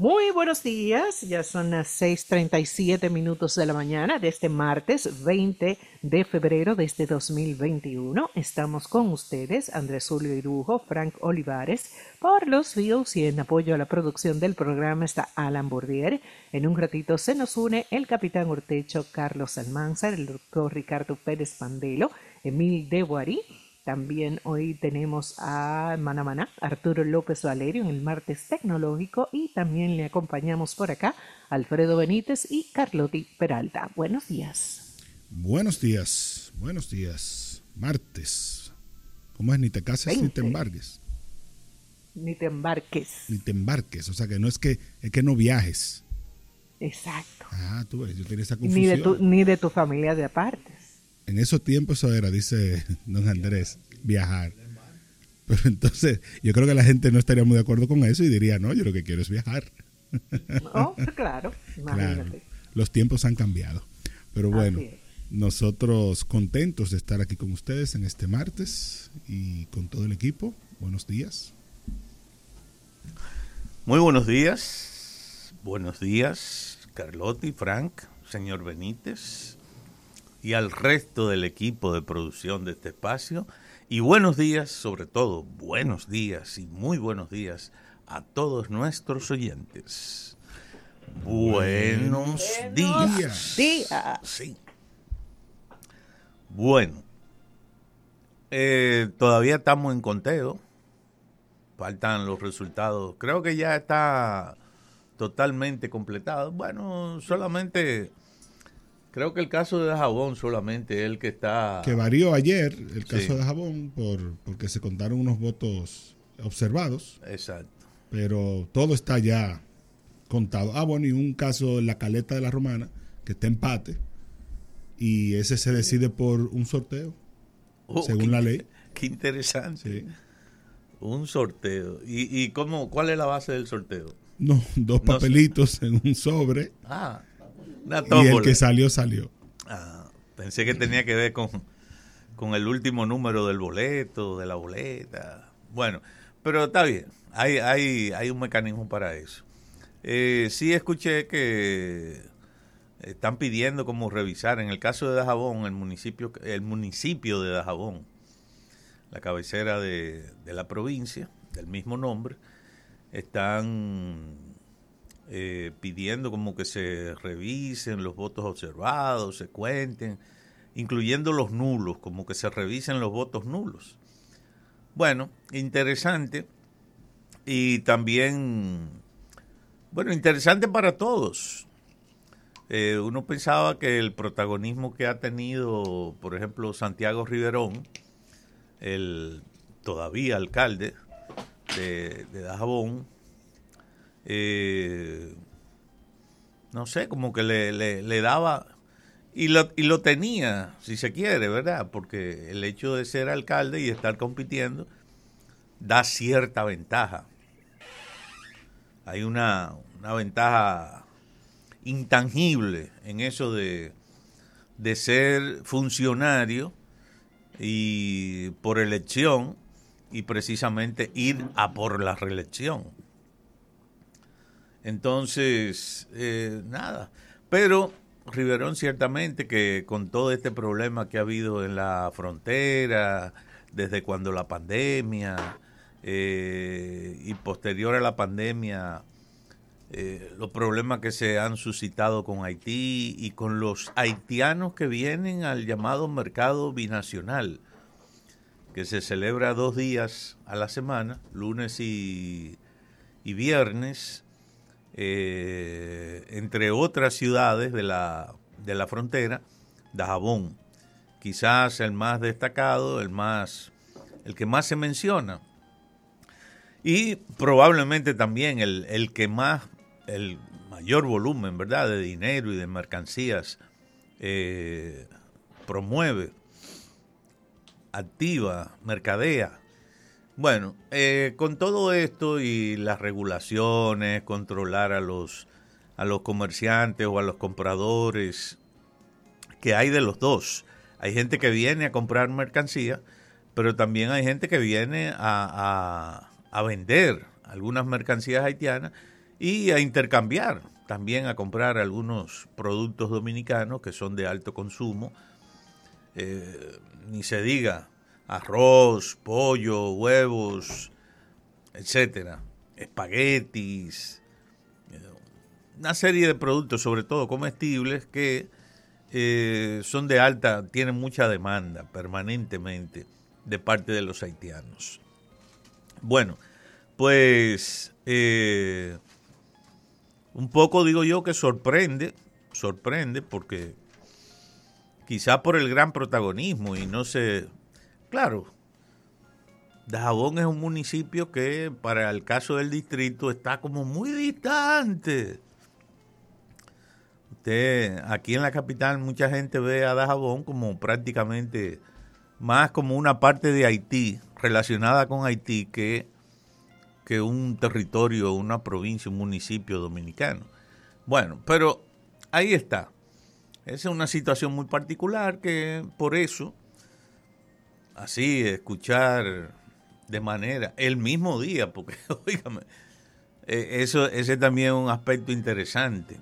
Muy buenos días, ya son las 6:37 minutos de la mañana de este martes 20 de febrero de este 2021. Estamos con ustedes, Andrés Julio Irujo, Frank Olivares, por los views y en apoyo a la producción del programa está Alan Bourdier. En un ratito se nos une el capitán Ortecho Carlos Almanzar, el doctor Ricardo Pérez Pandelo, Emil De Guarí también hoy tenemos a Manamana, Arturo López Valerio en el martes tecnológico y también le acompañamos por acá Alfredo Benítez y Carlotti Peralta. Buenos días. Buenos días, buenos días. Martes. ¿Cómo es? Ni te cases ni te embarques. Ni te embarques. Ni te embarques. O sea que no es que, es que no viajes. Exacto. Ah, tú ves, yo tenía esa confusión. Ni de tu, ni de tu familia de aparte en esos tiempos eso era, dice don Andrés, viajar. Pero entonces yo creo que la gente no estaría muy de acuerdo con eso y diría, no, yo lo que quiero es viajar. Oh, claro, imagínate. los tiempos han cambiado. Pero bueno, nosotros contentos de estar aquí con ustedes en este martes y con todo el equipo. Buenos días. Muy buenos días. Buenos días, Carlotti, Frank, señor Benítez, y al resto del equipo de producción de este espacio. Y buenos días, sobre todo, buenos días y muy buenos días a todos nuestros oyentes. Buenos, días. días. Sí. Bueno, eh, todavía estamos en conteo. Faltan los resultados. Creo que ya está totalmente completado. Bueno, solamente Creo que el caso de Jabón solamente es el que está... Que varió ayer el caso de Jabón por, porque se contaron unos votos observados. Exacto. Pero todo está ya contado. Ah, bueno, y un caso en la caleta de la Romana, que está empate, y ese se decide por un sorteo, oh, según la ley. Qué interesante. Un sorteo. ¿Y, y cómo, cuál es la base del sorteo? No, dos papelitos en un sobre. Ah y el que salió, salió. Ah, pensé que tenía que ver con, con el último número del boleto, de la boleta. Bueno, pero está bien. Hay, hay, hay un mecanismo para eso. Eh, sí escuché que están pidiendo como revisar, en el caso de Dajabón, el municipio, el municipio de Dajabón, la cabecera de, de la provincia, del mismo nombre, están eh, pidiendo como que se revisen los votos observados, se cuenten, incluyendo los nulos, como que se revisen los votos nulos. Bueno, interesante y también, bueno, interesante para todos. Eh, uno pensaba que el protagonismo que ha tenido, por ejemplo, Santiago Riverón, el todavía alcalde de, de Dajabón, eh, no sé, como que le, le, daba y lo, y lo tenía, si se quiere, ¿verdad? Porque el hecho de ser alcalde y estar compitiendo da cierta ventaja. Hay una, una ventaja intangible en eso de, de ser funcionario y por elección y precisamente ir a por la reelección. Entonces, eh, nada. Pero Riverón ciertamente que con todo este problema que ha habido en la frontera, desde cuando la pandemia eh, y posterior a la pandemia, eh, los problemas que se han suscitado con Haití y con los haitianos que vienen al llamado mercado binacional, que se celebra dos días a la semana, lunes y, y viernes, eh, entre otras ciudades de la, de la frontera, Dajabón, quizás el más destacado, el más el que más se menciona y probablemente también el, el que más el mayor volumen, ¿verdad?, de dinero y de mercancías eh, promueve, activa, mercadea bueno, eh, con todo esto y las regulaciones, controlar a los, a los comerciantes o a los compradores, que hay de los dos. Hay gente que viene a comprar mercancía, pero también hay gente que viene a, a, vender algunas mercancías haitianas y a intercambiar, también a comprar algunos productos dominicanos que son de alto consumo. Eh, ni se diga arroz, pollo, huevos, etcétera, espaguetis, eh, una serie de productos, sobre todo comestibles, que eh, son de alta, tienen mucha demanda permanentemente de parte de los haitianos. Bueno, pues eh, un poco digo yo que sorprende, sorprende porque quizá por el gran protagonismo y no sé, claro, Dajabón es un municipio que para el caso del distrito está como muy distante. Usted, aquí en la capital mucha gente ve a Dajabón como prácticamente más como una parte de Haití, relacionada con Haití, que, que un territorio, una provincia, un municipio dominicano. Bueno, pero ahí está. Esa es una situación muy particular que por eso, así, escuchar de manera, el mismo día, porque, oígame, e, eso, ese también es un aspecto interesante.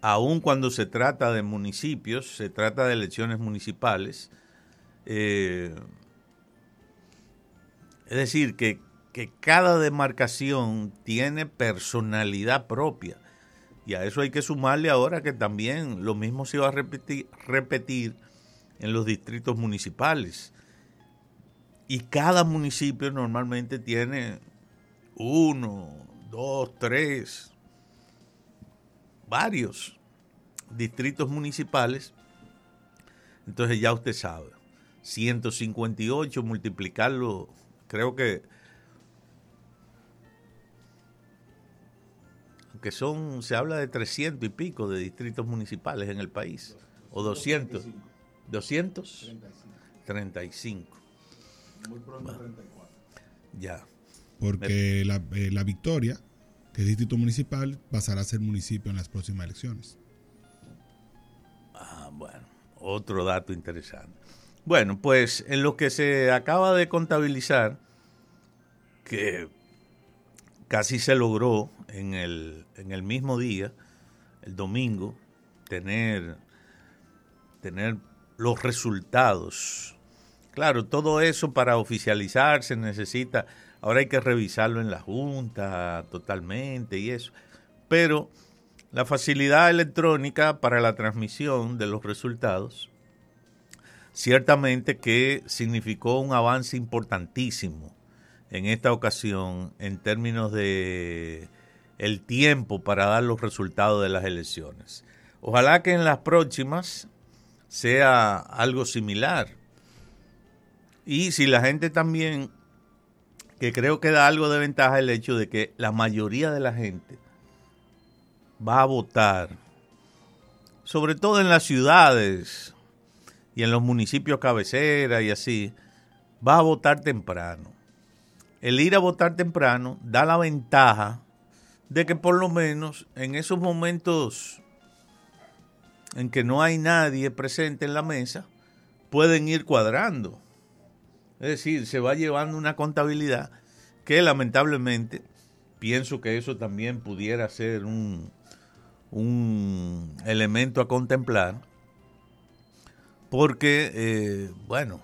Aun cuando se trata de municipios, se trata de elecciones municipales, eh, es decir, que, que cada demarcación tiene personalidad propia. Y a eso hay que sumarle ahora que también lo mismo se va a repetir, repetir en los distritos municipales. Y cada municipio normalmente tiene uno, dos, tres, varios distritos municipales. Entonces ya usted sabe, 158 multiplicarlo, creo que que son, se habla de 300 y pico de distritos municipales en el país, o 200, 200, 35. Muy pronto 34. Ya. Porque la, eh, la Victoria, que es distrito municipal, pasará a ser municipio en las próximas elecciones. Ah, bueno, otro dato interesante. Bueno, pues en lo que se acaba de contabilizar, que casi se logró en el, en el mismo día, el domingo, tener, tener los resultados Claro, todo eso para oficializarse necesita, ahora hay que revisarlo en la Junta totalmente y eso. Pero la facilidad electrónica para la transmisión de los resultados, ciertamente que significó un avance importantísimo en esta ocasión en términos de el tiempo para dar los resultados de las elecciones. Ojalá que en las próximas sea algo similar y si la gente también, que creo que da algo de ventaja el hecho de que la mayoría de la gente va a votar, sobre todo en las ciudades y en los municipios cabecera y así, va a votar temprano. El ir a votar temprano da la ventaja de que por lo menos en esos momentos en que no hay nadie presente en la mesa, pueden ir cuadrando. Es decir, se va llevando una contabilidad que lamentablemente pienso que eso también pudiera ser un, un elemento a contemplar, porque, eh, bueno,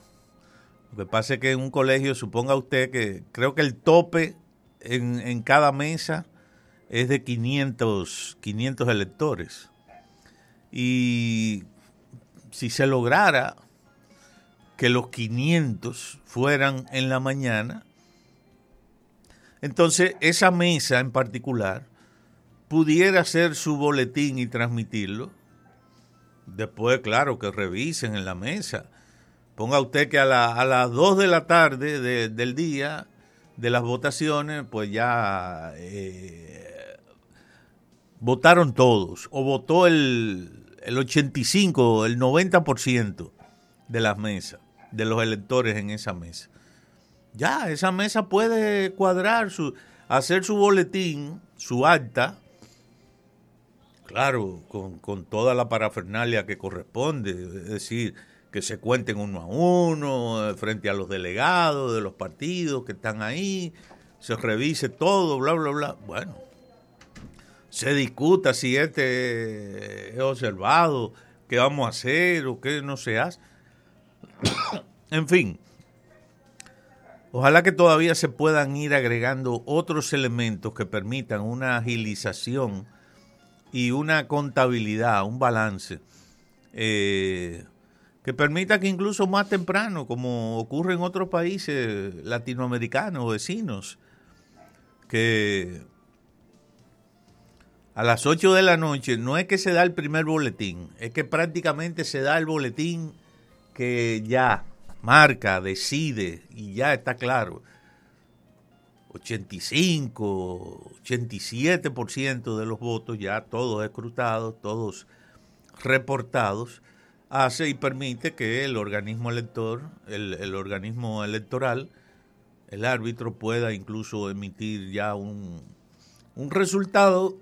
lo que pasa es que en un colegio, suponga usted que creo que el tope en, en cada mesa es de 500, 500 electores. Y si se lograra que los 500 fueran en la mañana, entonces esa mesa en particular pudiera hacer su boletín y transmitirlo. Después, claro, que revisen en la mesa. Ponga usted que a, las 2 de la tarde del día de las votaciones, pues ya eh, votaron todos, o votó el, el 85, el 90% de las mesas de los electores en esa mesa. Ya, esa mesa puede cuadrar, su, hacer su boletín, su acta, claro, con, con toda la parafernalia que corresponde, es decir, que se cuenten uno a uno, eh, frente a los delegados de los partidos que están ahí, se revise todo, bla, bla, bla. Bueno, se discuta si este es observado, qué vamos a hacer o qué no se hace. en fin, ojalá que todavía se puedan ir agregando otros elementos que permitan una agilización y una contabilidad, un balance, eh, que permita que incluso más temprano, como ocurre en otros países latinoamericanos vecinos, que a las 8 de la noche no es que se da el primer boletín, es que prácticamente se da el boletín que ya marca, decide y ya está claro. 85, 87% de los votos ya todos escrutados, todos reportados, hace y permite que el organismo elector, el, el organismo electoral, el árbitro pueda incluso emitir ya un, un resultado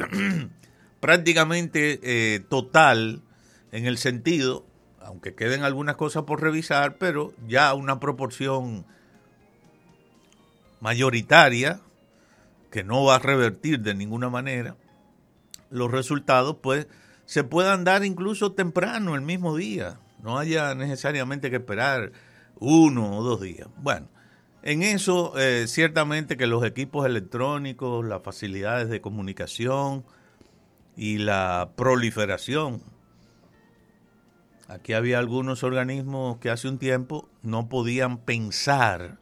prácticamente eh, total en el sentido, aunque queden algunas cosas por revisar, pero ya una proporción mayoritaria que no va a revertir de ninguna manera los resultados, pues se puedan dar incluso temprano, el mismo día. No haya necesariamente que esperar uno o dos días. Bueno, en eso, eh, ciertamente que los equipos electrónicos, las facilidades de comunicación y la proliferación. Aquí había algunos organismos que hace un tiempo no podían pensar,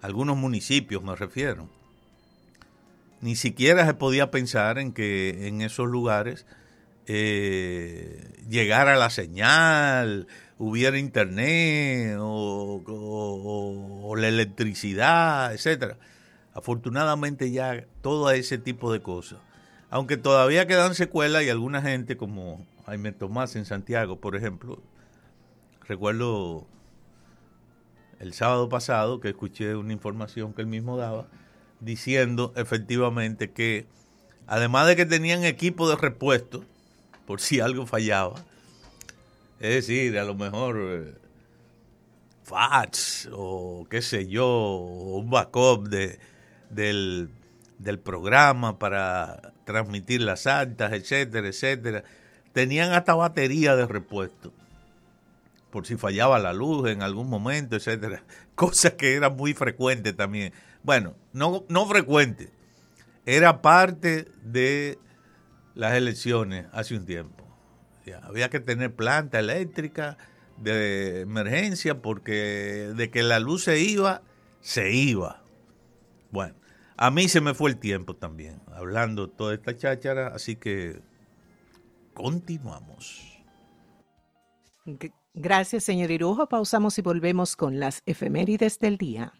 algunos municipios me refiero, ni siquiera se podía pensar en que en esos lugares eh, llegara la señal, hubiera internet o, la electricidad, etcétera. Afortunadamente ya todo ese tipo de cosas. Aunque todavía quedan secuelas y alguna gente como Jaime Tomás en Santiago, por ejemplo, recuerdo el sábado pasado que escuché una información que él mismo daba diciendo efectivamente que además de que tenían equipo de repuesto por si algo fallaba, es decir, a lo mejor eh, fax o qué sé yo, un backup de, del, del programa para transmitir las altas, etcétera, etcétera. Tenían hasta batería de repuesto por si fallaba la luz en algún momento, etcétera. Cosa que era muy frecuente también. Bueno, no, no frecuente, era parte de las elecciones hace un tiempo. Había que tener planta eléctrica de emergencia porque de que la luz se iba, se iba. Bueno, a mí se me fue el tiempo también, hablando toda esta cháchara, así que continuamos. Gracias, señor Irujo. Pausamos y volvemos con las efemérides del día.